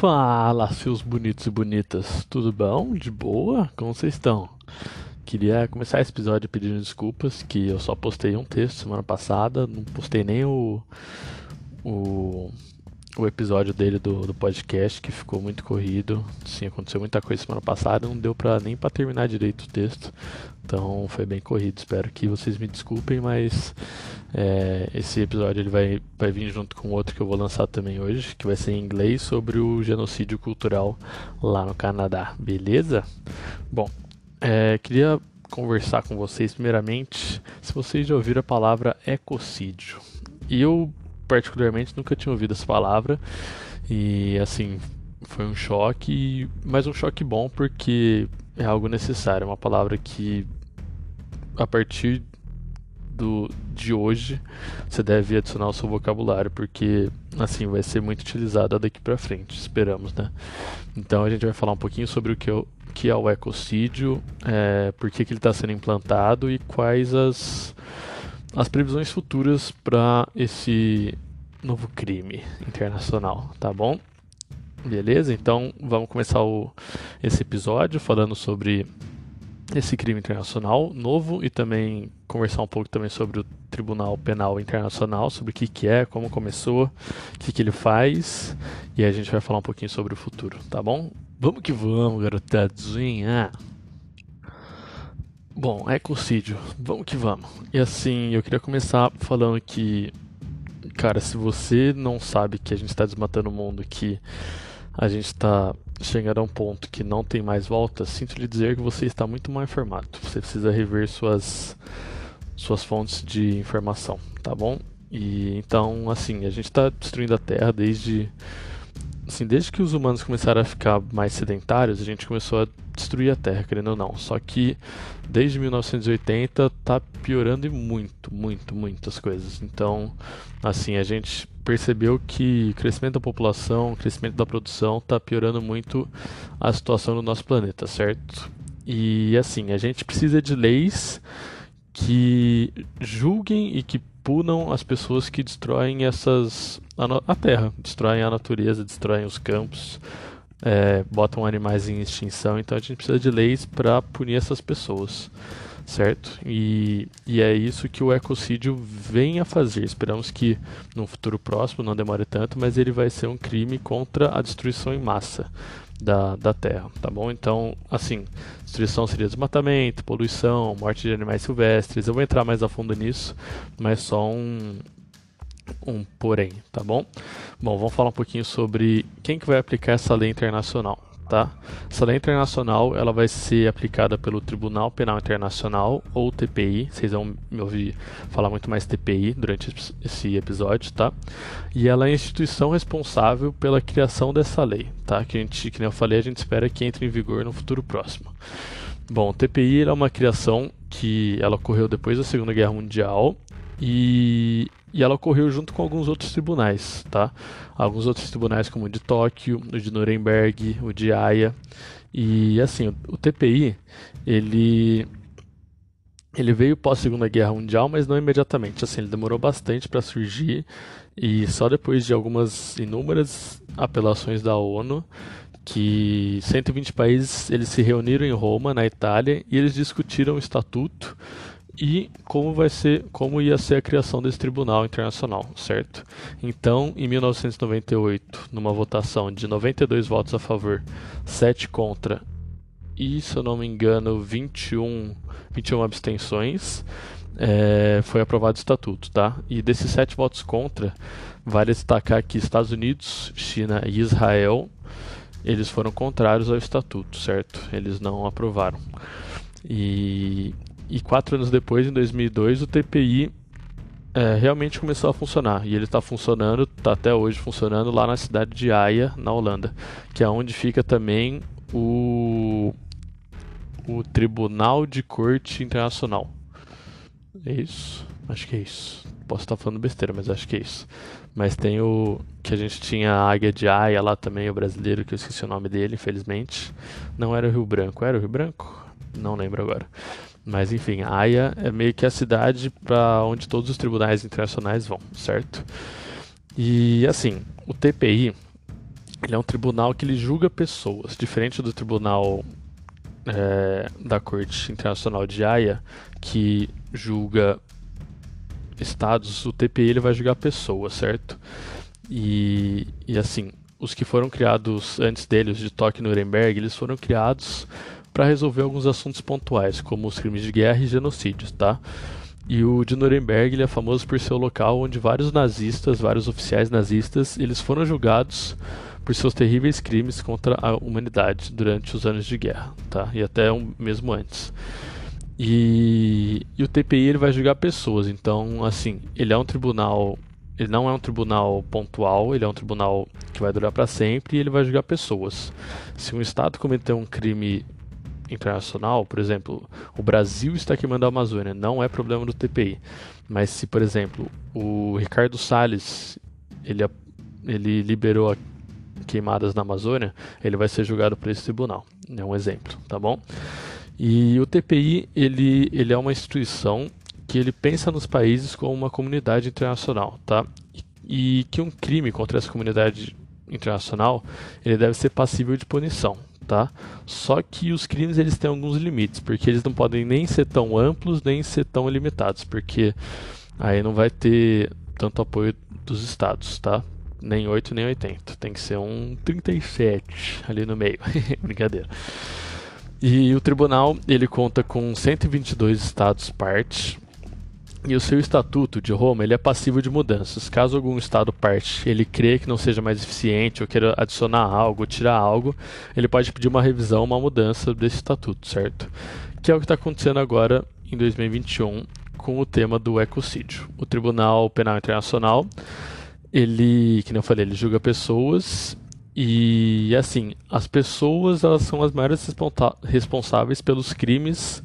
Fala, seus bonitos e bonitas, tudo bom? De boa? Como vocês estão? Queria começar esse episódio pedindo desculpas, que eu só postei um texto semana passada, não postei nem o, o, o episódio dele do, do podcast, que ficou muito corrido. Sim, aconteceu muita coisa semana passada, não deu pra, nem para terminar direito o texto, então foi bem corrido. Espero que vocês me desculpem, mas é, esse episódio ele vai, vai vir junto com outro que eu vou lançar também hoje, que vai ser em inglês sobre o genocídio cultural lá no Canadá, beleza? Bom, é, queria conversar com vocês primeiramente se vocês já ouviram a palavra ecocídio. E eu, particularmente, nunca tinha ouvido essa palavra e assim foi um choque, mas um choque bom porque é algo necessário, é uma palavra que a partir do, de hoje, você deve adicionar o seu vocabulário, porque assim vai ser muito utilizada daqui para frente, esperamos, né? Então a gente vai falar um pouquinho sobre o que, eu, que é o ecocídio, é, por que, que ele está sendo implantado e quais as, as previsões futuras para esse novo crime internacional, tá bom? Beleza? Então vamos começar o, esse episódio falando sobre esse crime internacional novo e também conversar um pouco também sobre o Tribunal Penal Internacional, sobre o que, que é, como começou, o que, que ele faz e a gente vai falar um pouquinho sobre o futuro, tá bom? Vamos que vamos, garotadinha! Bom, ecocídio, vamos que vamos. E assim, eu queria começar falando que, cara, se você não sabe que a gente está desmatando o mundo, que a gente está chegando a um ponto que não tem mais volta, sinto lhe dizer que você está muito mal informado. Você precisa rever suas, suas fontes de informação, tá bom? E então, assim, a gente está destruindo a Terra desde assim, desde que os humanos começaram a ficar mais sedentários, a gente começou a destruir a Terra, querendo ou não. Só que desde 1980 tá piorando e muito, muito, muitas coisas. Então, assim, a gente percebeu que o crescimento da população, o crescimento da produção tá piorando muito a situação do nosso planeta, certo? E assim, a gente precisa de leis que julguem e que punam as pessoas que destroem essas a, a terra, destroem a natureza, destroem os campos, é, botam animais em extinção. Então a gente precisa de leis para punir essas pessoas, certo? E, e é isso que o ecocídio vem a fazer. Esperamos que no futuro próximo não demore tanto, mas ele vai ser um crime contra a destruição em massa da, da Terra, tá bom? Então, assim, destruição seria desmatamento, poluição, morte de animais silvestres. Eu vou entrar mais a fundo nisso, mas só um, um porém, tá bom? Bom, vamos falar um pouquinho sobre quem que vai aplicar essa lei internacional, tá? Essa lei internacional, ela vai ser aplicada pelo Tribunal Penal Internacional ou TPI. Vocês vão me ouvir falar muito mais TPI durante esse episódio, tá? E ela é a instituição responsável pela criação dessa lei, tá? Que a gente, que nem eu falei, a gente espera que entre em vigor no futuro próximo. Bom, TPI é uma criação que ela ocorreu depois da Segunda Guerra Mundial e e ela ocorreu junto com alguns outros tribunais, tá? Alguns outros tribunais como o de Tóquio, o de Nuremberg, o de Haia. E assim, o, o TPI, ele ele veio pós Segunda Guerra Mundial, mas não imediatamente. Assim, ele demorou bastante para surgir e só depois de algumas inúmeras apelações da ONU que 120 países eles se reuniram em Roma, na Itália, e eles discutiram o estatuto e como vai ser, como ia ser a criação desse tribunal internacional, certo? Então, em 1998, numa votação de 92 votos a favor, 7 contra e, se eu não me engano, 21, 21 abstenções, é, foi aprovado o estatuto, tá? E desses 7 votos contra, vale destacar que Estados Unidos, China e Israel, eles foram contrários ao estatuto, certo? Eles não aprovaram. E e quatro anos depois, em 2002, o TPI é, realmente começou a funcionar. E ele está funcionando, está até hoje funcionando lá na cidade de Haia, na Holanda, que é onde fica também o, o Tribunal de Corte Internacional. É isso? Acho que é isso. Posso estar falando besteira, mas acho que é isso. Mas tem o que a gente tinha a Águia de Haia lá também, o brasileiro, que eu esqueci o nome dele, infelizmente. Não era o Rio Branco, era o Rio Branco? Não lembro agora. Mas enfim, Haia é meio que a cidade para onde todos os tribunais internacionais vão, certo? E assim, o TPI ele é um tribunal que ele julga pessoas, diferente do tribunal é, da Corte Internacional de Haia, que julga estados, o TPI ele vai julgar pessoas, certo? E, e assim, os que foram criados antes dele, os de Tóquio e Nuremberg, eles foram criados para resolver alguns assuntos pontuais, como os crimes de guerra e genocídios, tá? E o de Nuremberg ele é famoso por ser o local onde vários nazistas, vários oficiais nazistas, eles foram julgados por seus terríveis crimes contra a humanidade durante os anos de guerra, tá? E até um, mesmo antes. E, e, o TPI ele vai julgar pessoas, então assim, ele é um tribunal, ele não é um tribunal pontual, ele é um tribunal que vai durar para sempre e ele vai julgar pessoas. Se um estado cometer um crime internacional, por exemplo, o Brasil está queimando a Amazônia, não é problema do TPI. Mas se, por exemplo, o Ricardo Salles ele, ele liberou queimadas na Amazônia, ele vai ser julgado por esse tribunal. É um exemplo, tá bom? E o TPI, ele, ele é uma instituição que ele pensa nos países como uma comunidade internacional, tá? E, que um crime contra essa comunidade internacional, ele deve ser passível de punição, tá? Só que os crimes eles têm alguns limites, porque eles não podem nem ser tão amplos, nem ser tão limitados, porque aí não vai ter tanto apoio dos estados, tá? nem 8 nem 80. Tem que ser um 37 ali no meio. Brincadeira. E o tribunal ele conta com 122 estados parte. E o seu estatuto de Roma ele é passivo de mudanças. Caso algum estado parte ele crê que não seja mais eficiente ou queira adicionar algo tirar algo, ele pode pedir uma revisão, uma mudança desse estatuto, certo? Que é o que está acontecendo agora em 2021 com o tema do ecocídio. O Tribunal Penal Internacional ele, que eu falei, ele julga pessoas e assim, as pessoas elas são as maiores responsáveis pelos crimes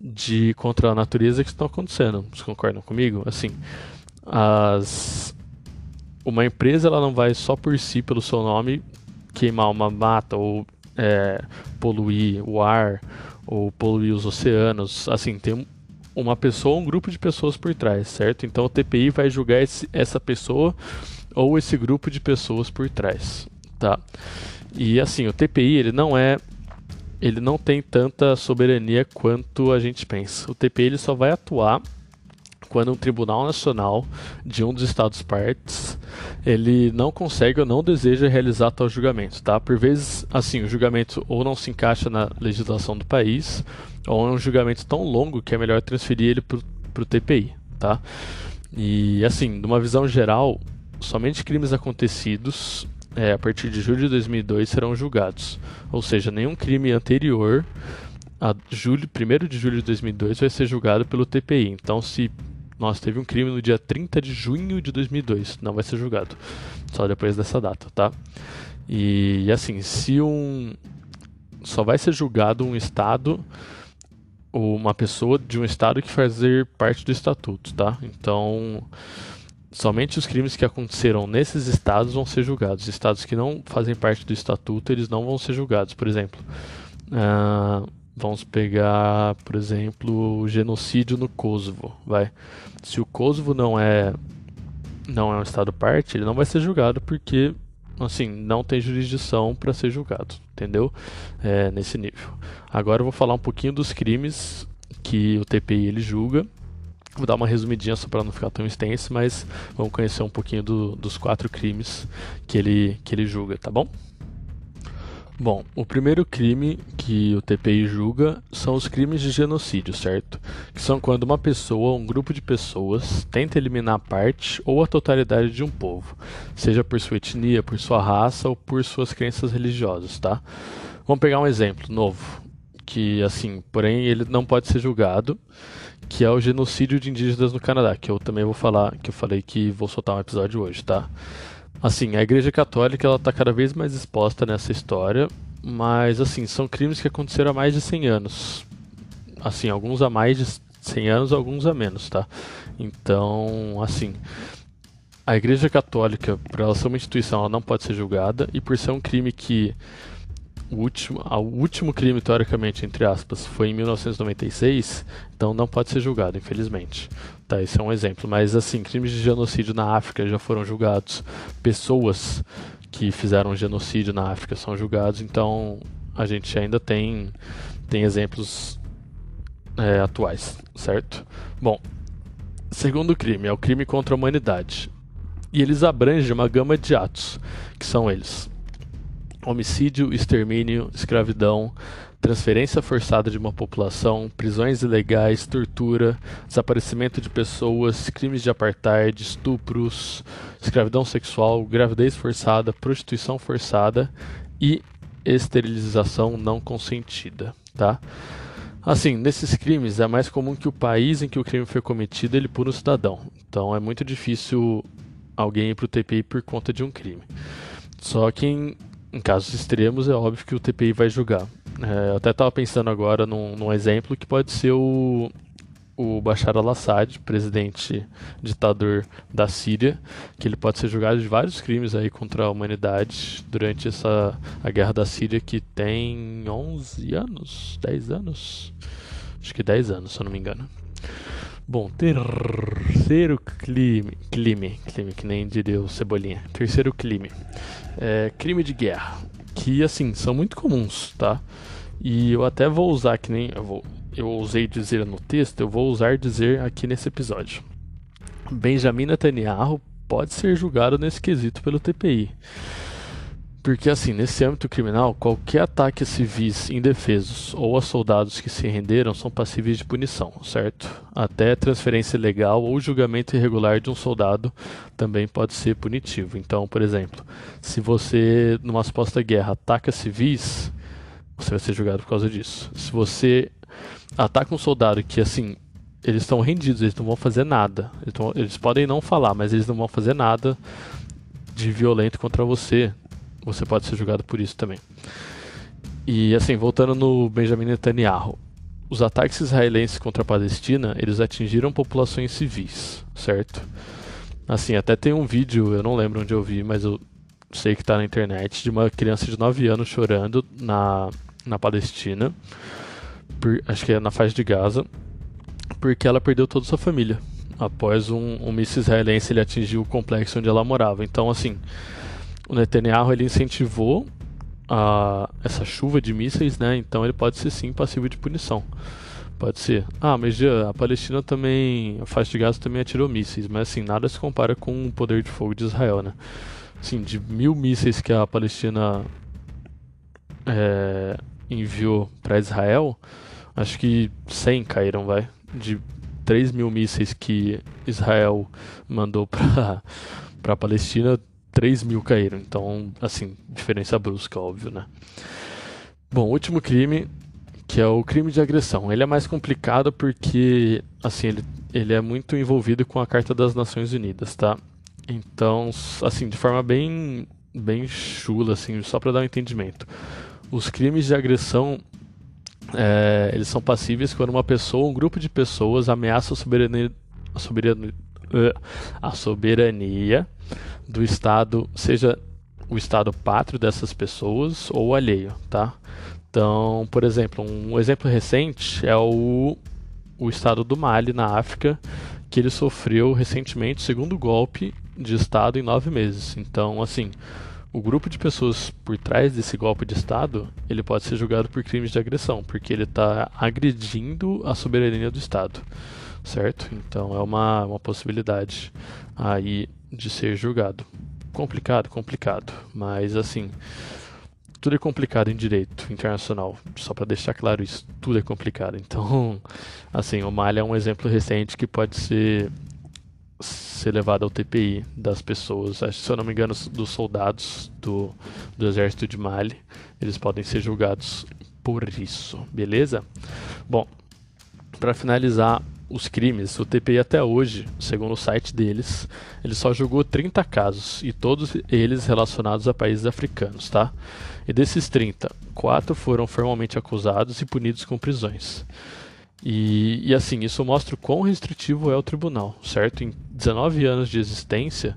de contra a natureza que estão acontecendo. Vocês concordam comigo? Assim, as uma empresa ela não vai só por si pelo seu nome queimar uma mata ou é, poluir o ar ou poluir os oceanos. Assim, tem uma pessoa um grupo de pessoas por trás, certo? Então o TPI vai julgar esse, essa pessoa ou esse grupo de pessoas por trás, tá? E assim, o TPI ele não é ele não tem tanta soberania quanto a gente pensa. O TPI ele só vai atuar quando um tribunal nacional de um dos estados partes ele não consegue ou não deseja realizar tal julgamento, tá? Por vezes, assim, o julgamento ou não se encaixa na legislação do país, ou é um julgamento tão longo que é melhor transferir ele para o TPI, tá? E assim, numa visão geral, somente crimes acontecidos é, a partir de julho de 2002 serão julgados. Ou seja, nenhum crime anterior a julho, 1 de julho de 2002 vai ser julgado pelo TPI. Então, se nós teve um crime no dia 30 de junho de 2002, não vai ser julgado. Só depois dessa data, tá? E, assim, se um só vai ser julgado um estado uma pessoa de um estado que fazer parte do estatuto, tá? Então, somente os crimes que aconteceram nesses estados vão ser julgados. Estados que não fazem parte do estatuto, eles não vão ser julgados. Por exemplo, uh, vamos pegar, por exemplo, o genocídio no Kosovo, vai. Se o Kosovo não é não é um estado parte, ele não vai ser julgado porque assim, não tem jurisdição para ser julgado, entendeu? É, nesse nível. Agora eu vou falar um pouquinho dos crimes que o TPI ele julga. Vou dar uma resumidinha só para não ficar tão extenso, mas vamos conhecer um pouquinho do, dos quatro crimes que ele, que ele julga, tá bom? Bom, o primeiro crime que o TPI julga são os crimes de genocídio, certo? Que são quando uma pessoa ou um grupo de pessoas tenta eliminar parte ou a totalidade de um povo, seja por sua etnia, por sua raça ou por suas crenças religiosas, tá? Vamos pegar um exemplo novo, que assim, porém ele não pode ser julgado, que é o genocídio de indígenas no Canadá, que eu também vou falar, que eu falei que vou soltar um episódio hoje, tá? Assim, a Igreja Católica ela está cada vez mais exposta nessa história, mas assim, são crimes que aconteceram há mais de 100 anos. Assim, alguns há mais de 100 anos, alguns a menos, tá? Então, assim, a Igreja Católica, por ela ser uma instituição, ela não pode ser julgada, e por ser um crime que o último, o último crime, teoricamente, entre aspas, foi em 1996, então não pode ser julgado, infelizmente. Tá, esse é um exemplo. Mas, assim, crimes de genocídio na África já foram julgados. Pessoas que fizeram genocídio na África são julgados, então a gente ainda tem, tem exemplos é, atuais, certo? Bom, segundo crime é o crime contra a humanidade. E eles abrangem uma gama de atos, que são eles: homicídio, extermínio, escravidão, transferência forçada de uma população, prisões ilegais, tortura, desaparecimento de pessoas, crimes de apartheid, estupros, escravidão sexual, gravidez forçada, prostituição forçada e esterilização não consentida, tá? Assim, nesses crimes é mais comum que o país em que o crime foi cometido ele pune o cidadão. Então é muito difícil alguém ir para o TPI por conta de um crime. Só que em, casos extremos é óbvio que o TPI vai julgar. É, eu até estava pensando agora num, num, exemplo que pode ser o, o Bashar al-Assad, presidente ditador da Síria, que ele pode ser julgado de vários crimes aí contra a humanidade durante essa a guerra da Síria que tem 11 anos, 10 anos, acho que 10 anos, se eu não me engano. Bom, terceiro crime, crime, crime que nem diria o Cebolinha. Terceiro crime, é, crime de guerra, que assim são muito comuns, tá? E eu até vou usar que nem eu, vou, eu ousei dizer no texto, eu vou usar dizer aqui nesse episódio. Benjamin Netanyahu pode ser julgado nesse quesito pelo TPI. Porque, assim, nesse âmbito criminal, qualquer ataque a civis indefesos ou a soldados que se renderam são passíveis de punição, certo? Até transferência ilegal ou julgamento irregular de um soldado também pode ser punitivo. Então, por exemplo, se você, numa suposta guerra, ataca civis, você vai ser julgado por causa disso. Se você ataca um soldado que, assim, eles estão rendidos, eles não vão fazer nada. Eles, tão, eles podem não falar, mas eles não vão fazer nada de violento contra você você pode ser julgado por isso também. E assim, voltando no Benjamin Netanyahu, os ataques israelenses contra a Palestina, eles atingiram populações civis, certo? Assim, até tem um vídeo, eu não lembro onde eu vi, mas eu sei que está na internet, de uma criança de 9 anos chorando na, na Palestina, por, acho que é na faixa de Gaza, porque ela perdeu toda a sua família. Após um, um míssil israelense ele atingiu o complexo onde ela morava. Então, assim, o Netanyahu ele incentivou a, essa chuva de mísseis, né? Então ele pode ser sim passivo de punição. Pode ser. Ah, mas a Palestina também, a faixa de Gaza também atirou mísseis, mas assim, nada se compara com o poder de fogo de Israel, né? Assim, de mil mísseis que a Palestina é, enviou para Israel, acho que 100 caíram, vai. De 3 mil mísseis que Israel mandou para a Palestina, 3 mil caíram. Então, assim, diferença brusca, óbvio, né? Bom, último crime, que é o crime de agressão. Ele é mais complicado porque, assim, ele, ele é muito envolvido com a Carta das Nações Unidas, tá? Então, assim, de forma bem, bem chula, assim, só para dar um entendimento. Os crimes de agressão, é, eles são passíveis quando uma pessoa, um grupo de pessoas ameaça a soberania, a soberania, a soberania do Estado, seja o Estado pátrio dessas pessoas ou alheio, tá? Então, por exemplo, um exemplo recente é o, o Estado do Mali, na África, que ele sofreu recentemente o segundo golpe de Estado em nove meses. Então, assim, o grupo de pessoas por trás desse golpe de Estado, ele pode ser julgado por crimes de agressão, porque ele está agredindo a soberania do Estado, certo? Então, é uma, uma possibilidade aí de ser julgado. Complicado, complicado, mas assim, tudo é complicado em direito internacional, só para deixar claro isso, tudo é complicado. Então, assim, o Mali é um exemplo recente que pode ser ser levado ao TPI das pessoas, se eu não me engano, dos soldados do, do exército de Mali, eles podem ser julgados por isso, beleza? Bom, para finalizar, os crimes, o TPI até hoje, segundo o site deles, ele só julgou 30 casos e todos eles relacionados a países africanos, tá? E desses 30, quatro foram formalmente acusados e punidos com prisões. E, e assim, isso mostra o quão restritivo é o tribunal, certo? Em 19 anos de existência,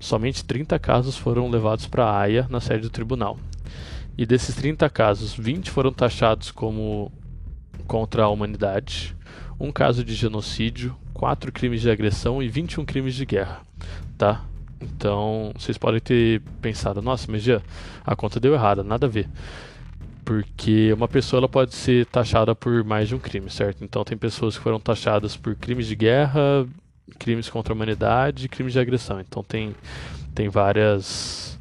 somente 30 casos foram levados para a Haia, na sede do tribunal. E desses 30 casos, 20 foram taxados como contra a humanidade, um caso de genocídio, quatro crimes de agressão e 21 crimes de guerra, tá? Então, vocês podem ter pensado, nossa, mas já a conta deu errada, nada a ver. Porque uma pessoa ela pode ser taxada por mais de um crime, certo? Então, tem pessoas que foram taxadas por crimes de guerra, crimes contra a humanidade crimes de agressão. Então, tem, tem várias,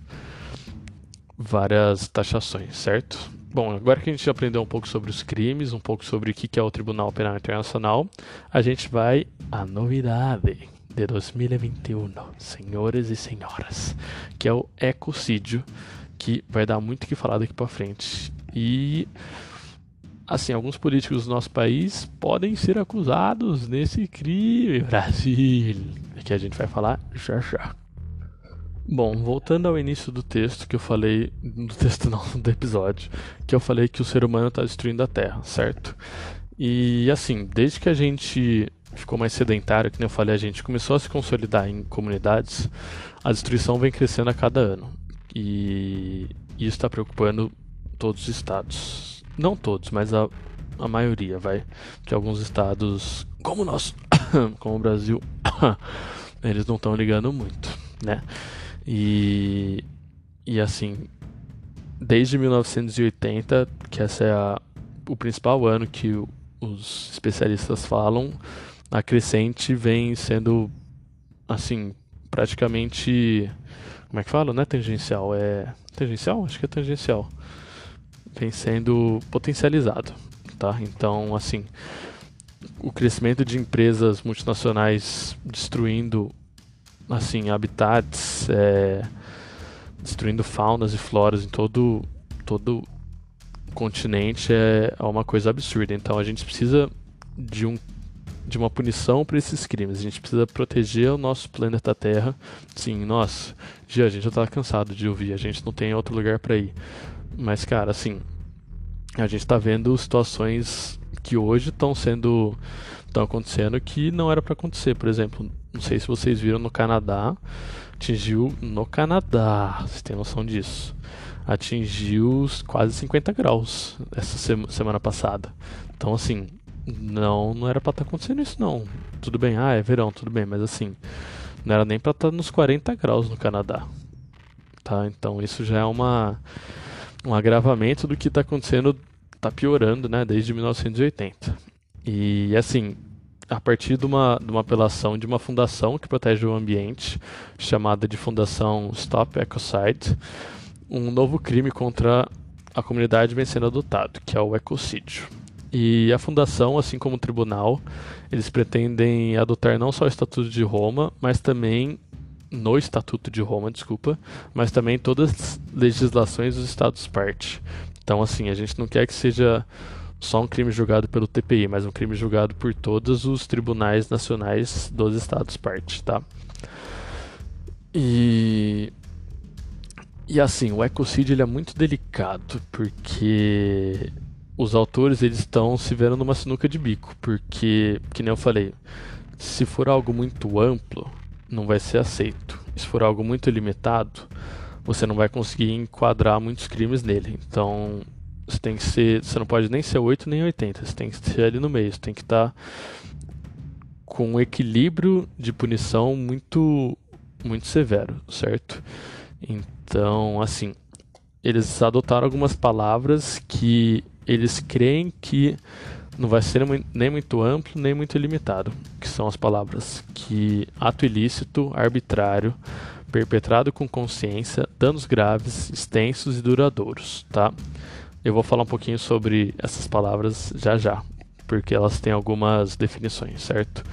várias taxações, certo? Bom, agora que a gente aprendeu um pouco sobre os crimes, um pouco sobre o que é o Tribunal Penal Internacional, a gente vai à novidade de 2021, senhores e senhoras, que é o ecocídio, que vai dar muito o que falar daqui para frente. E assim, alguns políticos do nosso país podem ser acusados nesse crime, Brasil, que a gente vai falar já já. Bom, voltando ao início do texto que eu falei, do texto não, do episódio, que eu falei que o ser humano está destruindo a Terra, certo? E assim, desde que a gente ficou mais sedentário, que nem eu falei, a gente começou a se consolidar em comunidades, a destruição vem crescendo a cada ano. E isso está preocupando todos os estados. Não todos, mas a, a maioria, vai. Que alguns estados, como o nosso, como o Brasil, eles não estão ligando muito, né? E, e assim, desde 1980, que esse é a, o principal ano que os especialistas falam, a crescente vem sendo assim, praticamente como é que fala? Não é tangencial, é tangencial? Acho que é tangencial. Vem sendo potencializado, tá? Então, assim, o crescimento de empresas multinacionais destruindo assim habitats, é, destruindo faunas e floras em todo todo continente é, é uma coisa absurda. Então a gente precisa de um de uma punição para esses crimes. A gente precisa proteger o nosso planeta Terra. Sim, nossa, a gente já tá cansado de ouvir, a gente não tem outro lugar para ir. Mas, cara, assim, a gente está vendo situações que hoje estão sendo estão acontecendo que não era para acontecer. Por exemplo, não sei se vocês viram no Canadá, atingiu no Canadá, vocês têm noção disso. Atingiu quase 50 graus essa semana passada. Então, assim, não, não era para estar tá acontecendo isso não. Tudo bem, ah, é verão, tudo bem, mas assim, não era nem para estar tá nos 40 graus no Canadá. Tá? Então isso já é uma um agravamento do que está acontecendo, está piorando, né, desde 1980. E assim, a partir de uma, de uma apelação de uma fundação que protege o ambiente, chamada de Fundação Stop Ecocide, um novo crime contra a comunidade vem sendo adotado, que é o ecocídio. E a fundação, assim como o tribunal, eles pretendem adotar não só o Estatuto de Roma, mas também no Estatuto de Roma, desculpa, mas também todas as legislações dos estados parte. Então, assim, a gente não quer que seja só um crime julgado pelo TPI, mas um crime julgado por todos os tribunais nacionais dos estados parte, tá? E e assim, o ecocídio ele é muito delicado porque os autores eles estão se vendo numa sinuca de bico, porque, que nem eu falei, se for algo muito amplo, não vai ser aceito. Se for algo muito limitado, você não vai conseguir enquadrar muitos crimes nele. Então, você tem que ser, você não pode nem ser 8 nem 80, você tem que ser ali no meio, você tem que estar tá com um equilíbrio de punição muito muito severo, certo? Então, assim, eles adotaram algumas palavras que eles creem que não vai ser nem muito amplo nem muito limitado, que são as palavras que ato ilícito, arbitrário, perpetrado com consciência, danos graves, extensos e duradouros, tá? Eu vou falar um pouquinho sobre essas palavras já já, porque elas têm algumas definições, certo?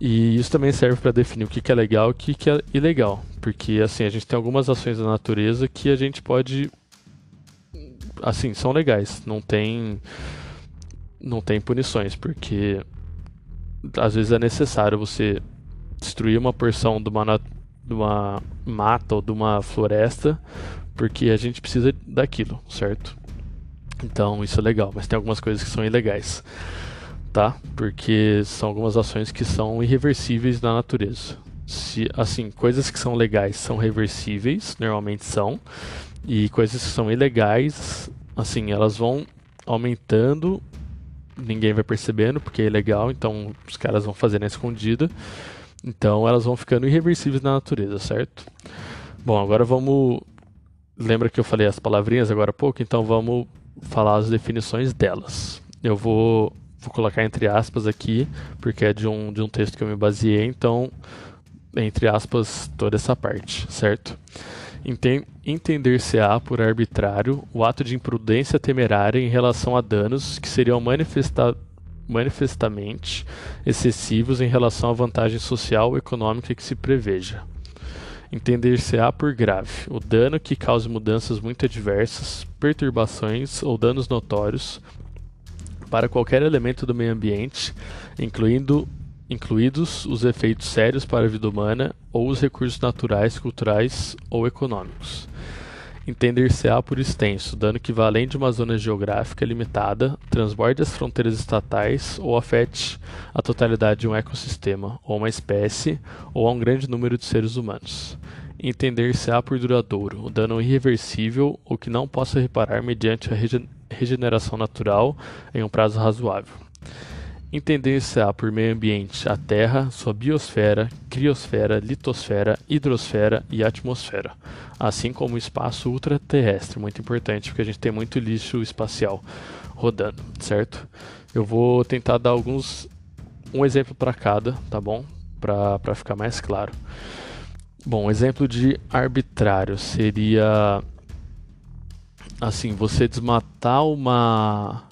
E isso também serve para definir o que é legal e o que é ilegal, porque assim a gente tem algumas ações da natureza que a gente pode assim, são legais. Não tem não tem punições, porque às vezes é necessário você destruir uma porção de uma, de uma mata ou de uma floresta, porque a gente precisa daquilo, certo? Então isso é legal, mas tem algumas coisas que são ilegais, tá? Porque são algumas ações que são irreversíveis na natureza. Se, assim, coisas que são legais são reversíveis, normalmente são, e coisas que são ilegais, assim, elas vão aumentando, ninguém vai percebendo porque é ilegal, então os caras vão fazer na escondida. Então elas vão ficando irreversíveis na natureza, certo? Bom, agora vamos. Lembra que eu falei as palavrinhas agora há pouco? Então vamos falar as definições delas. Eu vou, vou colocar entre aspas aqui, porque é de um, de um texto que eu me baseei, então, entre aspas, toda essa parte, certo? Entender-se-á por arbitrário o ato de imprudência temerária em relação a danos que seriam manifesta manifestamente excessivos em relação à vantagem social ou econômica que se preveja. Entender-se-á por grave o dano que cause mudanças muito adversas, perturbações ou danos notórios para qualquer elemento do meio ambiente, incluindo incluídos os efeitos sérios para a vida humana ou os recursos naturais, culturais ou econômicos. Entender-se-á por extenso dano que vá além de uma zona geográfica limitada, transborde as fronteiras estatais ou afete a totalidade de um ecossistema, ou uma espécie, ou a um grande número de seres humanos. Entender-se-á por duradouro o dano irreversível ou que não possa reparar mediante a regeneração natural em um prazo razoável entender-se-á por meio ambiente a Terra, sua biosfera, criosfera, litosfera, hidrosfera e atmosfera, assim como o espaço ultraterrestre, muito importante porque a gente tem muito lixo espacial rodando, certo? Eu vou tentar dar alguns um exemplo para cada, tá bom? Para ficar mais claro. Bom, exemplo de arbitrário seria assim, você desmatar uma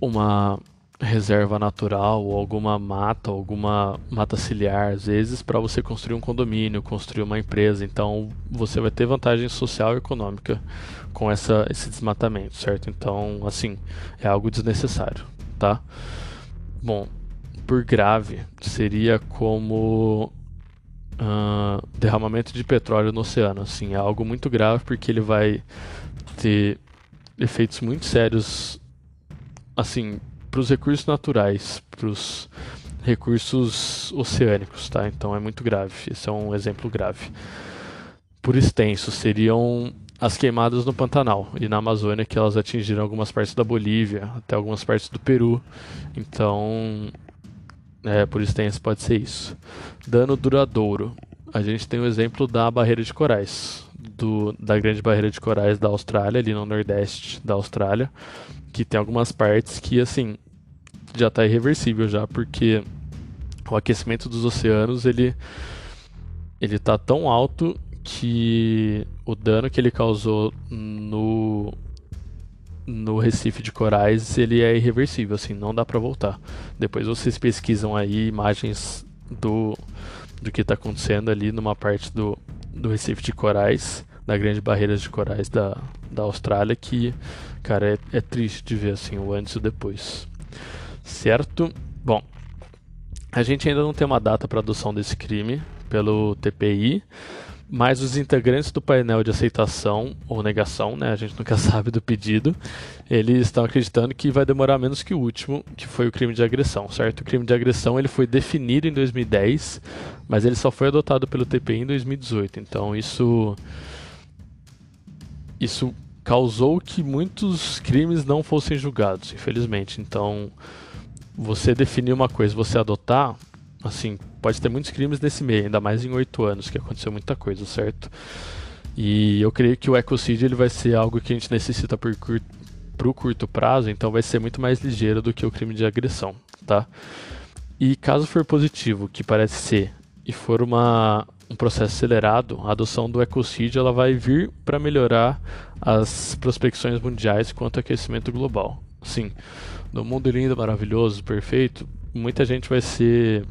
uma reserva natural ou alguma mata, alguma mata ciliar, às vezes, para você construir um condomínio, construir uma empresa. Então, você vai ter vantagem social e econômica com essa, esse desmatamento, certo? Então, assim, é algo desnecessário, tá? Bom, por grave, seria como uh, derramamento de petróleo no oceano. Assim, é algo muito grave porque ele vai ter efeitos muito sérios assim, para os recursos naturais, para os recursos oceânicos, tá? Então é muito grave. Esse é um exemplo grave. Por extenso, seriam as queimadas no Pantanal e na Amazônia, que elas atingiram algumas partes da Bolívia, até algumas partes do Peru. Então, é, por extenso, pode ser isso. Dano duradouro. A gente tem o exemplo da barreira de corais, do, da grande barreira de corais da Austrália, ali no nordeste da Austrália, que tem algumas partes que, assim, já está irreversível já, porque o aquecimento dos oceanos, ele ele tá tão alto que o dano que ele causou no no Recife de Corais, ele é irreversível, assim, não dá para voltar. Depois vocês pesquisam aí imagens do do que está acontecendo ali numa parte do, do Recife de Corais, da Grande Barreira de Corais da, da Austrália, que Cara, é, é triste de ver assim o antes e o depois. Certo? Bom, a gente ainda não tem uma data para adoção desse crime pelo TPI, mas os integrantes do painel de aceitação ou negação, né, a gente nunca sabe do pedido, eles estão acreditando que vai demorar menos que o último, que foi o crime de agressão, certo? O crime de agressão ele foi definido em 2010, mas ele só foi adotado pelo TPI em 2018. Então isso isso causou que muitos crimes não fossem julgados, infelizmente. Então, você definir uma coisa, você adotar, assim, pode ter muitos crimes nesse meio, ainda mais em oito anos, que aconteceu muita coisa, certo? E eu creio que o ecocídio ele vai ser algo que a gente necessita por curto, pro curto prazo, então vai ser muito mais ligeiro do que o crime de agressão, tá? E caso for positivo, que parece ser, e for uma, um processo acelerado, a adoção do ecocídio ela vai vir para melhorar as prospecções mundiais quanto ao aquecimento global. Sim, no mundo lindo, maravilhoso, perfeito, muita gente vai ser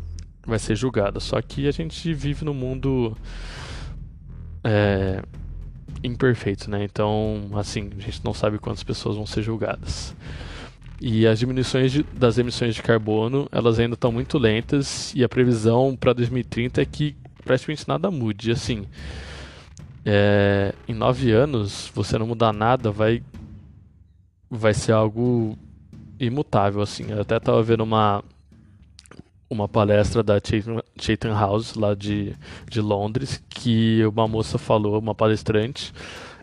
vai ser julgada. Só que a gente vive num mundo é, imperfeito, né? Então, assim, a gente não sabe quantas pessoas vão ser julgadas. E as diminuições de, das emissões de carbono, elas ainda estão muito lentas e a previsão para 2030 é que praticamente nada mude. Assim, é, em nove anos, você não mudar nada, vai, vai ser algo imutável. Assim, eu até estava vendo uma uma palestra da Chatham House lá de, de Londres que uma moça falou, uma palestrante,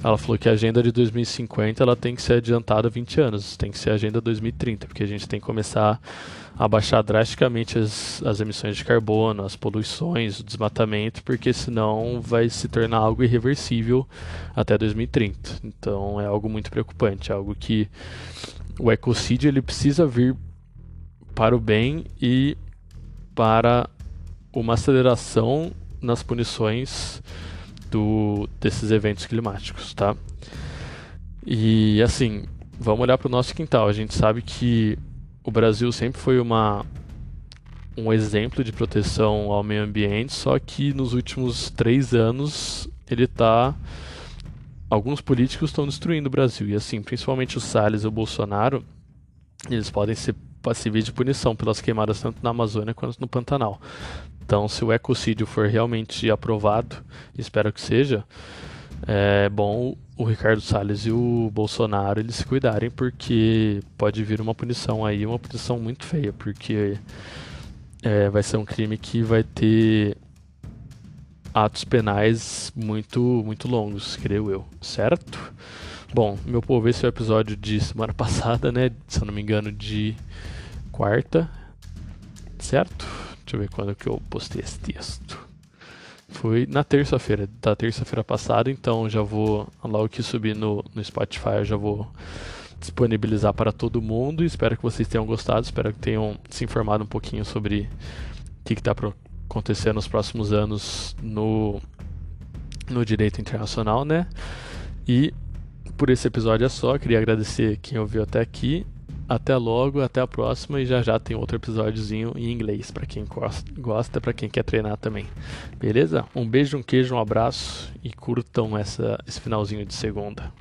ela falou que a agenda de 2050 ela tem que ser adiantada 20 anos, tem que ser a agenda 2030, porque a gente tem que começar a baixar drasticamente as, as emissões de carbono, as poluições, o desmatamento, porque senão vai se tornar algo irreversível até 2030. Então é algo muito preocupante, é algo que o ecocídio ele precisa vir para o bem e para uma aceleração nas punições do, desses eventos climáticos, tá? E assim, vamos olhar para o nosso quintal. A gente sabe que o Brasil sempre foi uma um exemplo de proteção ao meio ambiente, só que nos últimos três anos ele está alguns políticos estão destruindo o Brasil e assim, principalmente o Salles e o Bolsonaro, eles podem ser passíveis de punição pelas queimadas tanto na Amazônia quanto no Pantanal. Então, se o ecocídio for realmente aprovado, espero que seja, é bom o Ricardo Salles e o Bolsonaro eles se cuidarem, porque pode vir uma punição aí, uma punição muito feia, porque é, vai ser um crime que vai ter atos penais muito, muito longos, creio eu, certo? Bom, meu povo, esse é o episódio de semana passada, né? Se eu não me engano, de quarta, certo? Deixa eu ver quando que eu postei esse texto. Foi na terça-feira, da terça-feira passada, então já vou, logo que subir no, no Spotify, eu já vou disponibilizar para todo mundo. Espero que vocês tenham gostado, espero que tenham se informado um pouquinho sobre o que está acontecendo nos próximos anos no, no direito internacional, né? E por esse episódio é só, queria agradecer quem ouviu até aqui até logo, até a próxima e já já tem outro episódiozinho em inglês para quem gosta, para quem quer treinar também. Beleza? Um beijo, um queijo, um abraço e curtam essa, esse finalzinho de segunda.